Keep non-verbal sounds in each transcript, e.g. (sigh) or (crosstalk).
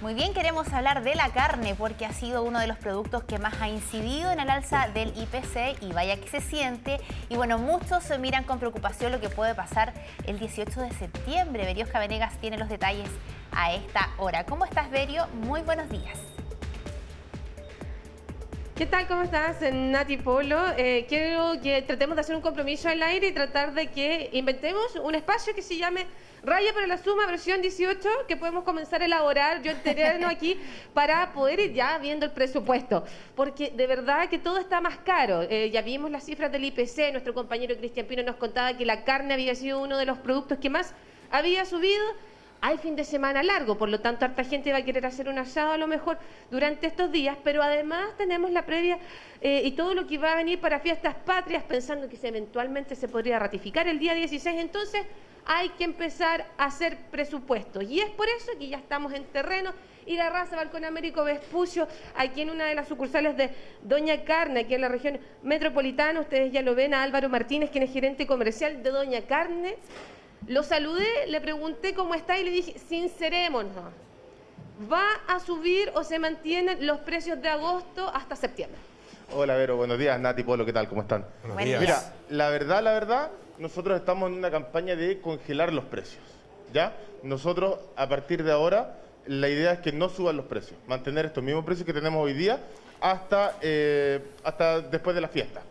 Muy bien, queremos hablar de la carne porque ha sido uno de los productos que más ha incidido en el alza del IPC y vaya que se siente. Y bueno, muchos se miran con preocupación lo que puede pasar el 18 de septiembre. Beriosca Venegas tiene los detalles a esta hora. ¿Cómo estás, Berio? Muy buenos días. ¿Qué tal? ¿Cómo estás, Nati Polo? Eh, quiero que tratemos de hacer un compromiso al aire y tratar de que inventemos un espacio que se llame Raya para la Suma, versión 18, que podemos comenzar a elaborar yo terreno (laughs) aquí para poder ir ya viendo el presupuesto. Porque de verdad que todo está más caro. Eh, ya vimos las cifras del IPC, nuestro compañero Cristian Pino nos contaba que la carne había sido uno de los productos que más había subido hay fin de semana largo, por lo tanto, harta gente va a querer hacer un asado a lo mejor durante estos días, pero además tenemos la previa eh, y todo lo que va a venir para fiestas patrias, pensando que eventualmente se podría ratificar el día 16. Entonces, hay que empezar a hacer presupuestos. Y es por eso que ya estamos en terreno. Y la raza Balcón Américo Vespucio, aquí en una de las sucursales de Doña Carne, aquí en la región metropolitana, ustedes ya lo ven a Álvaro Martínez, quien es gerente comercial de Doña Carne. Lo saludé, le pregunté cómo está y le dije, sincerémonos, ¿va a subir o se mantienen los precios de agosto hasta septiembre? Hola Vero, buenos días. Nati, Polo, ¿qué tal? ¿Cómo están? Buenos días. Mira, la verdad, la verdad, nosotros estamos en una campaña de congelar los precios. ¿Ya? Nosotros, a partir de ahora, la idea es que no suban los precios, mantener estos mismos precios que tenemos hoy día hasta, eh, hasta después de la fiesta.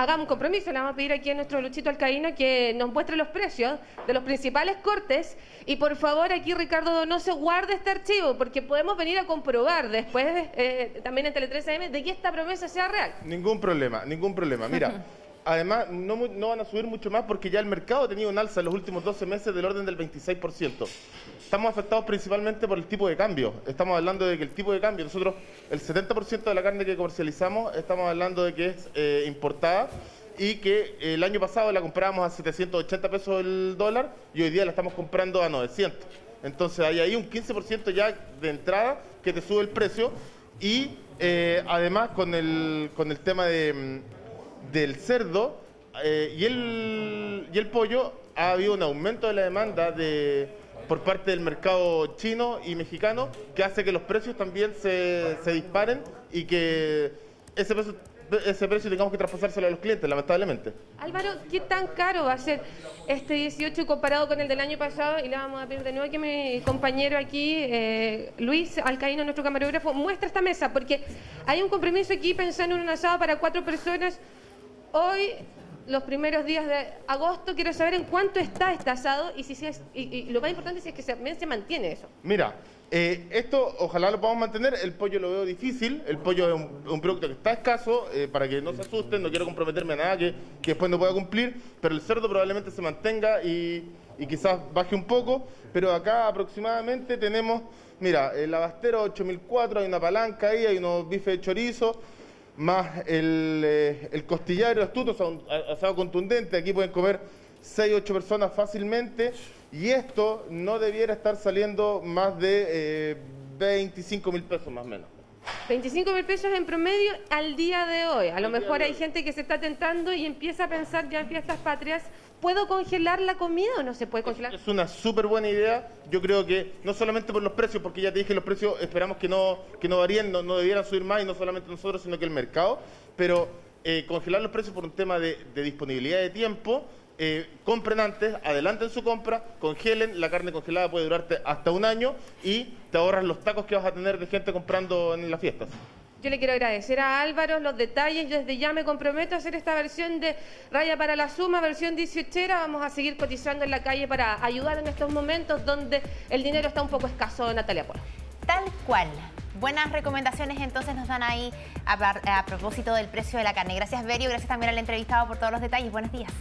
Hagamos un compromiso, le vamos a pedir aquí a nuestro Luchito Alcaíno que nos muestre los precios de los principales cortes y por favor aquí Ricardo no se guarde este archivo porque podemos venir a comprobar después eh, también en Tele 13 AM de que esta promesa sea real. Ningún problema, ningún problema. Mira, (laughs) Además, no, van a subir mucho más porque ya el mercado ha tenido un alza en los últimos 12 meses del orden del 26%. Estamos afectados principalmente por el tipo de cambio. Estamos hablando de que el tipo de cambio, nosotros el 70% de la carne que comercializamos, estamos hablando de que es eh, importada y que el año pasado la comprábamos a 780 pesos el dólar y hoy día la estamos comprando a 900. Entonces hay ahí un 15% ya de entrada que te sube el precio y eh, además con el, con el tema de mm, del cerdo eh, y, el, y el pollo ha habido un aumento de la demanda de, por parte del mercado chino y mexicano que hace que los precios también se, se disparen y que ese precio, ese precio tengamos que traspasárselo a los clientes, lamentablemente. Álvaro, ¿qué tan caro va a ser este 18 comparado con el del año pasado? Y le vamos a pedir de nuevo que mi compañero aquí, eh, Luis Alcaíno, nuestro camarógrafo, muestre esta mesa, porque hay un compromiso aquí pensando en un asado para cuatro personas Hoy, los primeros días de agosto, quiero saber en cuánto está este y, si es, y, lo más importante si es que se, se mantiene eso. Mira, eh, esto ojalá lo podamos mantener. El pollo lo veo difícil. El pollo es un, producto que está escaso. Eh, para que no se asusten, no quiero comprometerme a nada que, después no pueda cumplir. Pero el cerdo probablemente se mantenga y, y quizás baje un poco. Pero acá aproximadamente tenemos, mira, el abastero 8004, hay una palanca ahí, hay unos bifes de chorizo más el, eh, el costillario astuto, asado contundente. Aquí pueden comer 6, 8 personas fácilmente. Y esto no debiera estar saliendo más de 25 eh, mil pesos más o menos. 25 mil pesos en promedio al día de hoy. A lo mejor hay gente que se está tentando y empieza a pensar ya en fiestas patrias ¿Puedo congelar la comida o no se puede congelar? Es una súper buena idea. Yo creo que no solamente por los precios, porque ya te dije, los precios esperamos que no, que no varíen, no, debieran subir más, y no solamente nosotros, sino que el mercado. Pero eh, congelar los precios por un tema de, disponibilidad de tiempo, eh, compren antes, adelanten su compra, congelen, la carne congelada puede durarte hasta un año y te ahorras los tacos que vas a tener de gente comprando en las fiestas. Yo le quiero agradecer a Álvaro los detalles. Yo desde ya me comprometo a hacer esta versión de Raya para la Suma, versión 18. Vamos a seguir cotizando en la calle para ayudar en estos momentos donde el dinero está un poco escaso, Natalia Polo. Tal cual. Buenas recomendaciones entonces nos dan ahí a, propósito del precio de la carne. Gracias, Berio. Gracias también al entrevistado por todos los detalles. Buenos días.